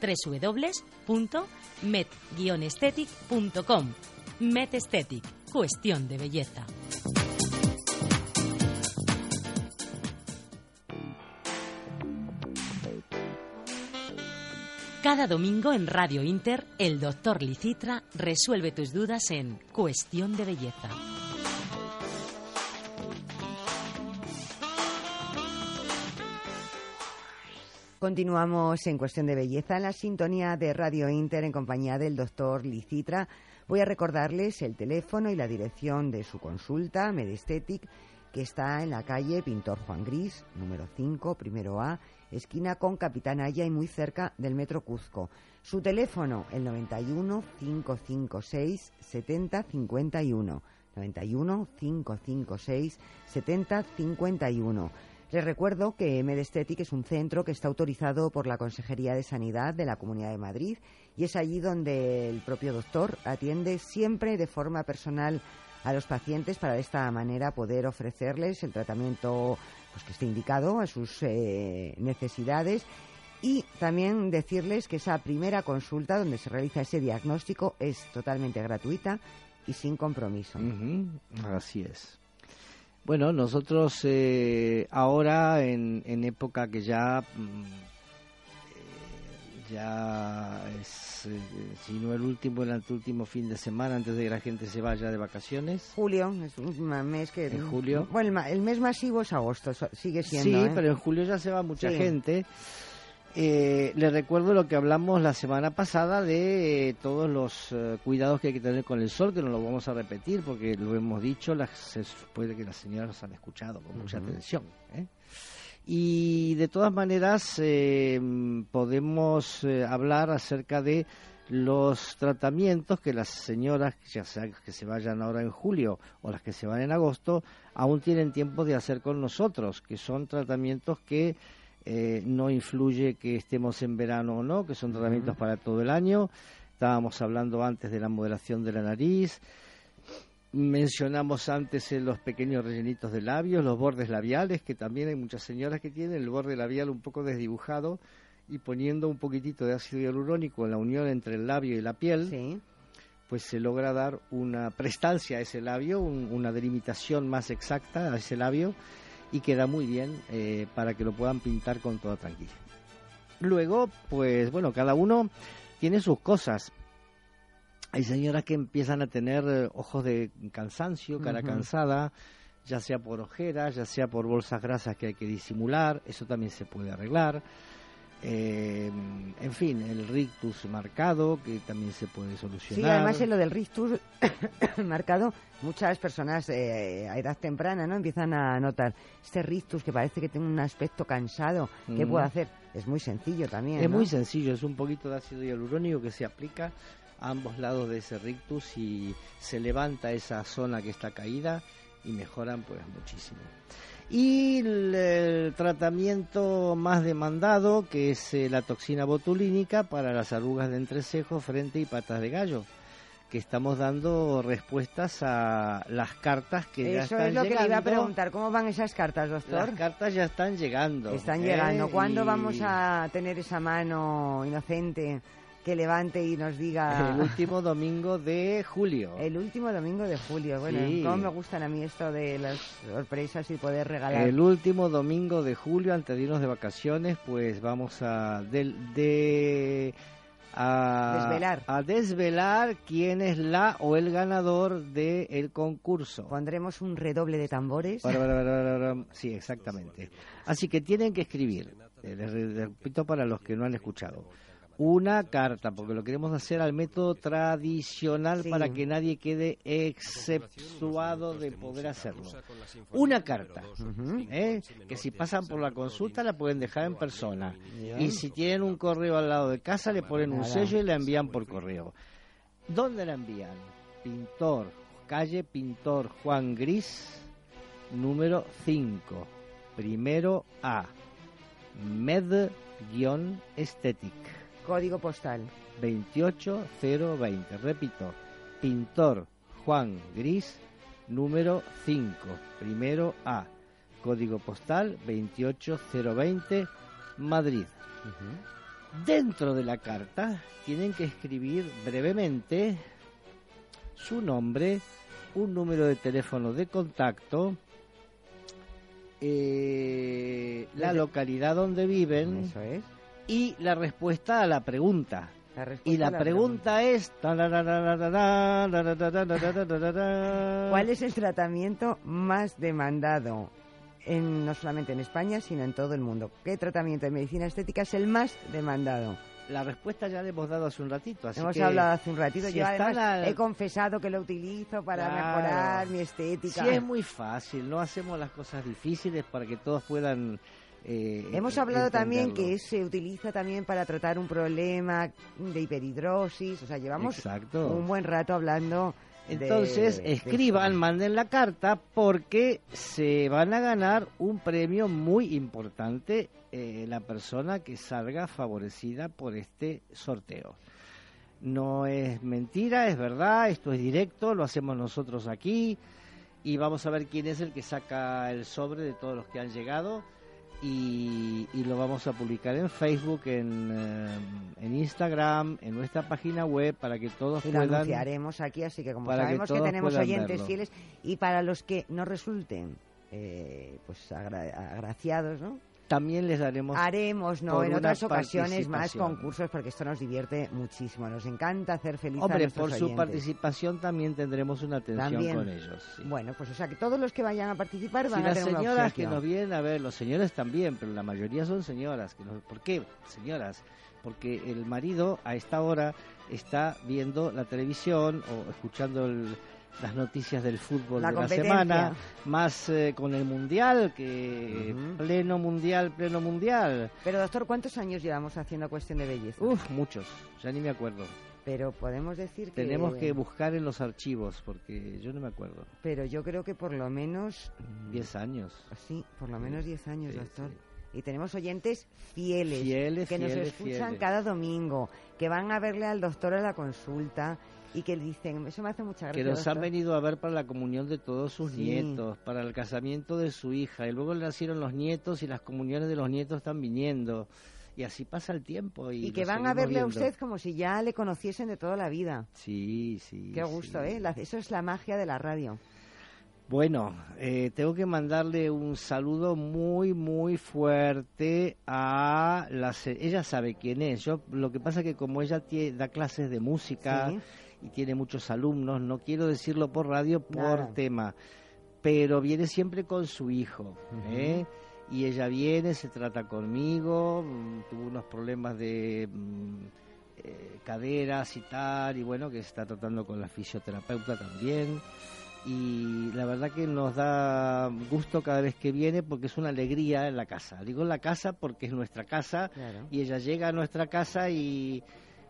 S15: www.met-aesthetic.com Met Aesthetic, cuestión de belleza. Cada domingo en Radio Inter, el doctor Licitra resuelve tus dudas en Cuestión de Belleza.
S16: Continuamos en cuestión de belleza en la sintonía de Radio Inter en compañía del doctor Licitra. Voy a recordarles el teléfono y la dirección de su consulta, Medestetic, que está en la calle Pintor Juan Gris, número 5, primero A, esquina con Capitán Aya y muy cerca del Metro Cuzco. Su teléfono, el 91 556 70 51. 91 556 70 51. Les recuerdo que Medestetic es un centro que está autorizado por la Consejería de Sanidad de la Comunidad de Madrid y es allí donde el propio doctor atiende siempre de forma personal a los pacientes para de esta manera poder ofrecerles el tratamiento pues, que esté indicado a sus eh, necesidades y también decirles que esa primera consulta donde se realiza ese diagnóstico es totalmente gratuita y sin compromiso.
S17: Así es. Bueno, nosotros eh, ahora en, época que ya mm, ya es, eh, si no el último, el anteúltimo fin de semana antes de que la gente se vaya de vacaciones.
S16: Julio es un mes que...
S17: En julio.
S16: Bueno, el, el mes masivo es agosto, sigue siendo.
S17: sí,
S16: ¿eh?
S17: pero en julio ya se va mucha
S16: Sí.
S17: gente. Eh, les recuerdo lo que hablamos la semana pasada de eh, todos los eh, cuidados que hay que tener con el sol, que no lo vamos a repetir porque lo hemos dicho, las, se puede que las señoras han escuchado con mucha
S13: Ujú.
S17: atención. Y de todas maneras eh, podemos eh, hablar acerca de los tratamientos que las señoras, ya sea que se vayan ahora en julio o las que se van en agosto, aún tienen tiempo de hacer con nosotros, que son tratamientos que eh, no influye que estemos en verano o no, que son tratamientos para todo el año. Estábamos hablando antes de la modelación de la nariz. Mencionamos antes eh, los pequeños rellenitos de labios, los bordes labiales, que también hay muchas señoras que tienen el borde labial un poco desdibujado y poniendo un poquitito de ácido hialurónico en la unión entre el labio y la piel, pues se logra dar una prestancia a ese labio, un- una delimitación más exacta a ese labio y queda muy bien eh, para que lo puedan pintar con toda tranquilidad. Luego, pues bueno, cada uno tiene sus cosas. Hay señoras que empiezan a tener eh, ojos de cansancio, cara cansada, ya sea por ojeras, ya sea por bolsas grasas que hay que disimular, eso también se puede arreglar. Eh, en fin, el rictus marcado, que también se puede solucionar.
S16: Sí, además en lo del rictus marcado, muchas personas eh, a edad temprana no empiezan a notar este rictus que parece que tiene un aspecto cansado. ¿Qué
S17: Mm.
S16: puedo hacer? Es muy sencillo también.
S17: Es
S16: ¿no?
S17: muy sencillo, es un poquito de ácido hialurónico que se aplica a ambos lados de ese rictus y se levanta esa zona que está caída y mejoran pues muchísimo. Y el, el tratamiento más demandado, que es eh, la toxina botulínica para las arrugas de entrecejo, frente y patas de gallo, que estamos dando respuestas a las cartas que ya
S16: Eso
S17: están
S16: es lo que le iba a
S17: llegando.
S16: preguntar. ¿Cómo van esas cartas, doctor?
S17: Las cartas ya están llegando.
S16: Están
S17: ¿eh?
S16: llegando. ¿Cuándo
S17: Y-
S16: vamos a tener esa mano inocente que levante y nos diga...
S17: El último domingo de julio.
S16: El último domingo de julio. Bueno,
S17: Sí.
S16: cómo me gustan a mí esto de las sorpresas y poder regalar.
S17: El último domingo de julio, antes de irnos de vacaciones, pues vamos a del- de, a
S16: Desvelar.
S17: a desvelar quién es la o el ganador del concurso.
S16: Pondremos un redoble de tambores.
S17: Sí, exactamente. Así que tienen que escribir, eh, les re- repito para los que no han escuchado, una carta, porque lo queremos hacer al método tradicional
S16: Sí.
S17: para que nadie quede exceptuado de poder hacerlo. Una carta, ¿eh? que si pasan por la consulta la pueden dejar en persona. Y si tienen un correo al lado de casa le ponen un sello y la envían por correo. ¿Dónde la envían? Pintor, calle Pintor Juan Gris, número 5, primero A, Med-Esthetic.
S16: Código postal.
S17: 28020. Repito, Pintor Juan Gris, número 5, primero A, código postal 28020, Madrid. Dentro de la carta tienen que escribir brevemente su nombre, un número de teléfono de contacto, eh, la localidad donde viven
S16: Eso es.
S17: Y la respuesta a la pregunta.
S16: La
S17: Y la
S16: la
S17: pregunta es...
S16: ¿Cuál es el tratamiento más demandado? En, no solamente en España, sino en todo el mundo. ¿Qué tratamiento de medicina estética es el más demandado?
S17: La respuesta ya le hemos dado hace un ratito. Así
S16: Hemos
S17: que
S16: hablado hace un ratito.
S17: si
S16: Yo además
S17: la-
S16: he confesado que lo utilizo para
S17: Claro.
S16: mejorar mi estética.
S17: Sí, es muy fácil. No hacemos las cosas difíciles para que todos puedan... eh,
S16: Hemos hablado también que se utiliza también para tratar un problema de hiperhidrosis. O sea, llevamos
S17: Exacto.
S16: un buen rato hablando.
S17: Entonces,
S16: de
S17: escriban, manden la carta porque se van a ganar un premio muy importante eh, la persona que salga favorecida por este sorteo. No es mentira, es verdad, esto es directo, lo hacemos nosotros aquí y vamos a ver quién es el que saca el sobre de todos los que han llegado y, y lo vamos a publicar en Facebook, en, eh, en Instagram, en nuestra página web para que todos
S16: Y lo
S17: puedan...
S16: anunciaremos aquí, así que como
S17: que
S16: sabemos que, tenemos oyentes
S17: verlo.
S16: fieles y para los que no resulten eh, pues agra- agraciados, ¿no?
S17: También les daremos
S16: Haremos, ¿no? En otras ocasiones más concursos porque esto nos divierte muchísimo. Nos encanta hacer feliz
S17: Hombre, por su
S16: oyentes.
S17: participación también tendremos una atención
S16: También.
S17: con ellos. sí.
S16: Bueno, pues o sea que todos los que vayan a participar van
S17: Si
S16: a
S17: las
S16: tener
S17: señoras que nos vienen a ver, los señores también, pero la mayoría son señoras. Que nos- ¿Por qué, señoras? Porque el marido a esta hora está viendo la televisión o escuchando el- las noticias del fútbol
S16: La
S17: de la semana, más eh, con el mundial, que pleno mundial, pleno mundial.
S16: Pero doctor, ¿cuántos años llevamos haciendo cuestión de belleza?
S17: Uf, muchos, ya ni me acuerdo.
S16: Pero podemos decir que...
S17: Tenemos que buscar en los archivos, porque yo no me acuerdo.
S16: Pero yo creo que por lo menos...
S17: 10 años.
S16: Sí, por lo menos 10 años,
S17: Sí,
S16: doctor. Y tenemos oyentes fieles,
S17: Fieles,
S16: que nos escuchan
S17: fieles.
S16: cada domingo, que van a verle al doctor a la consulta y que dicen, eso me hace mucha gracia.
S17: que nos han
S16: doctor".
S17: venido a ver para la comunión de todos sus
S16: Sí.
S17: nietos, para el casamiento de su hija, y luego le nacieron los nietos y las comuniones de los nietos están viniendo. Y así pasa el tiempo. Y,
S16: Y que van a verle a usted como si ya le conociesen de toda la vida.
S17: Sí, sí.
S16: Qué gusto,
S17: sí.
S16: ¿eh? La- eso es la magia de la radio.
S17: Bueno, eh, tengo que mandarle un saludo muy, muy fuerte a la... Ella sabe quién es. Yo, lo que pasa es que como ella tie- da clases de música
S16: Sí.
S17: Y tiene muchos alumnos, no quiero decirlo por radio por
S16: Nada.
S17: tema, pero viene siempre con su hijo. ¿eh? Y ella viene, se trata conmigo, mm, tuvo unos problemas de... mm, eh, caderas y tal, y bueno, que se está tratando con la fisioterapeuta también. Y la verdad que nos da gusto cada vez que viene porque es una alegría en la casa. Digo en la casa porque es nuestra casa
S16: Claro.
S17: y ella llega a nuestra casa y,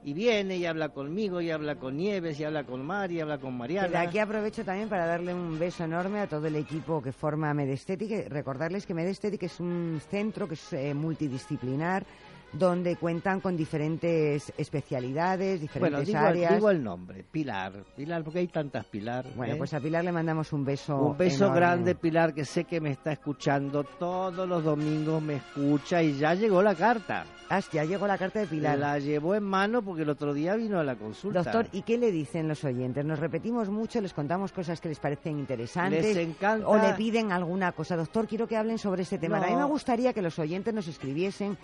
S17: y viene y habla conmigo y habla con Nieves y habla con Mari y habla con Mariana.
S16: Desde aquí aprovecho también para darle un beso enorme a todo el equipo que forma Medesthetic. y Recordarles que Medesthetic es un centro que es eh, multidisciplinar, donde cuentan con diferentes especialidades,
S17: bueno,
S16: diferentes
S17: digo,
S16: áreas.
S17: digo el nombre, Pilar. Pilar, porque hay tantas Pilar.
S16: Bueno,
S17: ¿eh?
S16: pues a Pilar le mandamos un beso.
S17: Un beso
S16: enorme.
S17: grande, Pilar, que sé que me está escuchando todos los domingos, me escucha y ya llegó la carta.
S16: Ah, ya llegó la carta de Pilar.
S17: La llevó en mano porque el otro día vino a la consulta.
S16: Doctor, ¿y qué le dicen los oyentes? Nos repetimos mucho, les contamos cosas que les parecen interesantes.
S17: Les encanta-
S16: O le piden alguna cosa. Doctor, quiero que hablen sobre este tema.
S17: No.
S16: A mí me gustaría que los oyentes nos escribiesen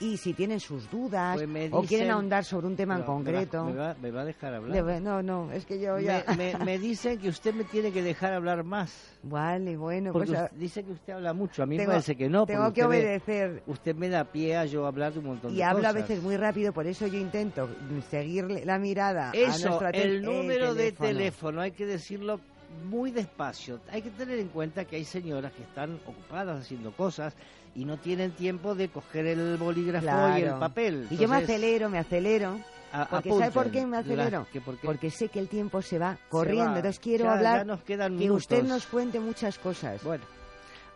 S16: y si tienen sus dudas
S17: Pues me
S16: o quieren
S17: dicen-
S16: ahondar sobre un tema en
S17: ¿me va-
S16: concreto.
S17: ¿Me va, me va a dejar hablar?
S16: No, no, es que yo ya...
S17: Me, me- me dicen que usted me tiene que dejar hablar más.
S16: Vale, bueno,
S17: Porque
S16: pues...
S17: dice que usted habla mucho. A mí me parece que no.
S16: tengo que
S17: usted me-
S16: obedecer.
S17: usted me da pie a yo hablar de un montón
S16: Y
S17: de
S16: hablo a
S17: cosas.
S16: veces muy rápido, por eso yo intento seguirle la mirada a
S17: Eso,
S16: nuestra tel-
S17: el número de
S16: teléfono,
S17: hay que decirlo muy despacio. Hay que tener en cuenta que hay señoras que están ocupadas haciendo cosas y no tienen tiempo de coger el bolígrafo y el papel.
S16: Y yo me acelero, me acelero.
S17: A-
S16: Porque ¿sabe por qué me acelero?
S17: que por qué-
S16: Porque sé que el tiempo se va corriendo.
S17: va.
S16: Entonces quiero
S17: Ya-
S16: hablar
S17: ya nos quedan
S16: que usted nos cuente muchas cosas.
S17: Bueno,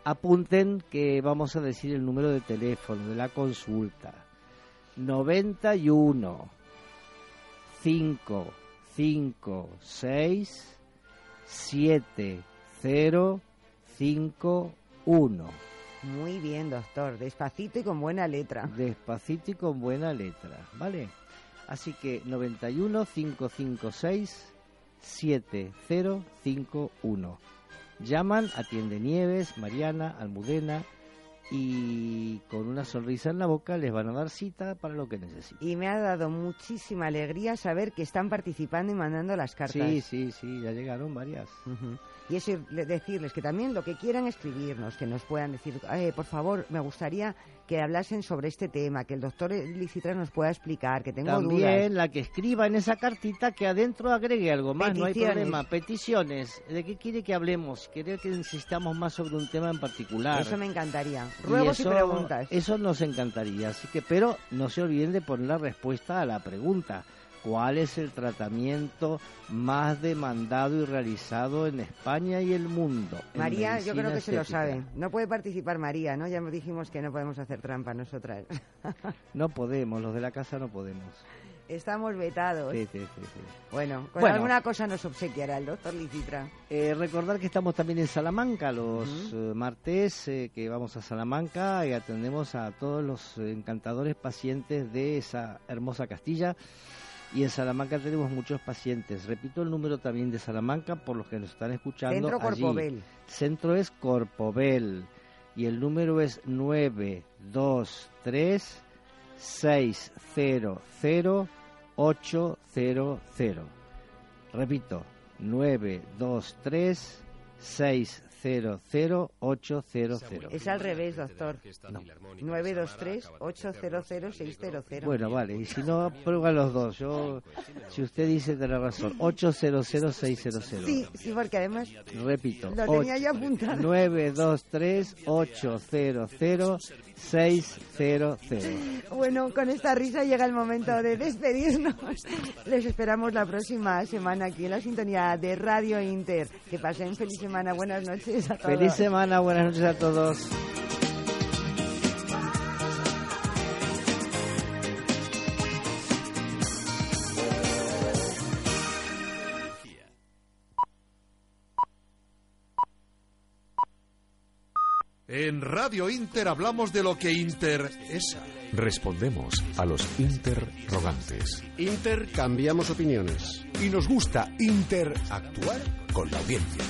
S17: apunten que vamos a decir el número de teléfono de la consulta. 91 5 5 6 7 0 5 1.
S16: Muy bien, doctor. Despacito y con buena letra.
S17: Despacito y con buena letra, ¿vale? Así que 91 556 7051. Llaman, atiende Nieves, Mariana, Almudena y con una sonrisa en la boca les van a dar cita para lo que necesiten.
S16: Y me ha dado muchísima alegría saber que están participando y mandando las cartas.
S17: Sí, sí, sí, ya llegaron varias.
S16: Y eso le- decirles que también lo que quieran escribirnos, que nos puedan decir, "Eh, por favor, me gustaría que hablasen sobre este tema, que el doctor Licitra nos pueda explicar, que tengo
S17: También
S16: dudas.
S17: la que escriba en esa cartita que adentro agregue algo más, no hay problema. Peticiones. ¿De qué quiere que hablemos? ¿Quiere que insistamos más sobre un tema en particular?
S16: Eso me encantaría. Ruegos y,
S17: eso-
S16: preguntas.
S17: Eso nos encantaría. Así que, pero no se olviden de poner la respuesta a la pregunta. ¿Cuál es el tratamiento más demandado y realizado en España y el mundo?
S16: María, yo creo que se lo sabe. No puede participar María, ¿no? Ya dijimos que no podemos hacer trampa nosotras.
S17: No podemos, los de la casa no podemos.
S16: Estamos vetados.
S17: Sí, sí, sí, sí.
S16: Bueno, con
S17: Bueno.
S16: alguna cosa nos obsequiará el doctor Licitra.
S17: Eh, recordar que estamos también en Salamanca los eh, martes, eh, que vamos a Salamanca y atendemos a todos los eh, encantadores pacientes de esa hermosa Castilla. Y en Salamanca tenemos muchos pacientes. Repito el número también de Salamanca por los que nos están escuchando.
S16: Centro
S17: allí.
S16: Corpovel.
S17: Centro es Corpovel. Y el número es 923 600 800. Repito, 923 600 800.
S16: Es al revés, doctor. 923-800-600.
S17: Bueno, vale, y si no, prueba los dos. Yo, si usted dice, tiene razón. 800-600.
S16: Sí, sí, porque además
S17: Repito.
S16: lo tenía yo apuntado.
S17: 923-800-600.
S16: Bueno, con esta risa llega el momento de despedirnos. Les esperamos la próxima semana aquí en la sintonía de Radio Inter. Que pasen feliz semana. Buenas noches a todos.
S17: Feliz semana, buenas noches a todos.
S8: En Radio Inter hablamos de lo que interesa.
S12: Respondemos a los interrogantes.
S4: Intercambiamos opiniones.
S8: Y nos gusta interactuar con la audiencia.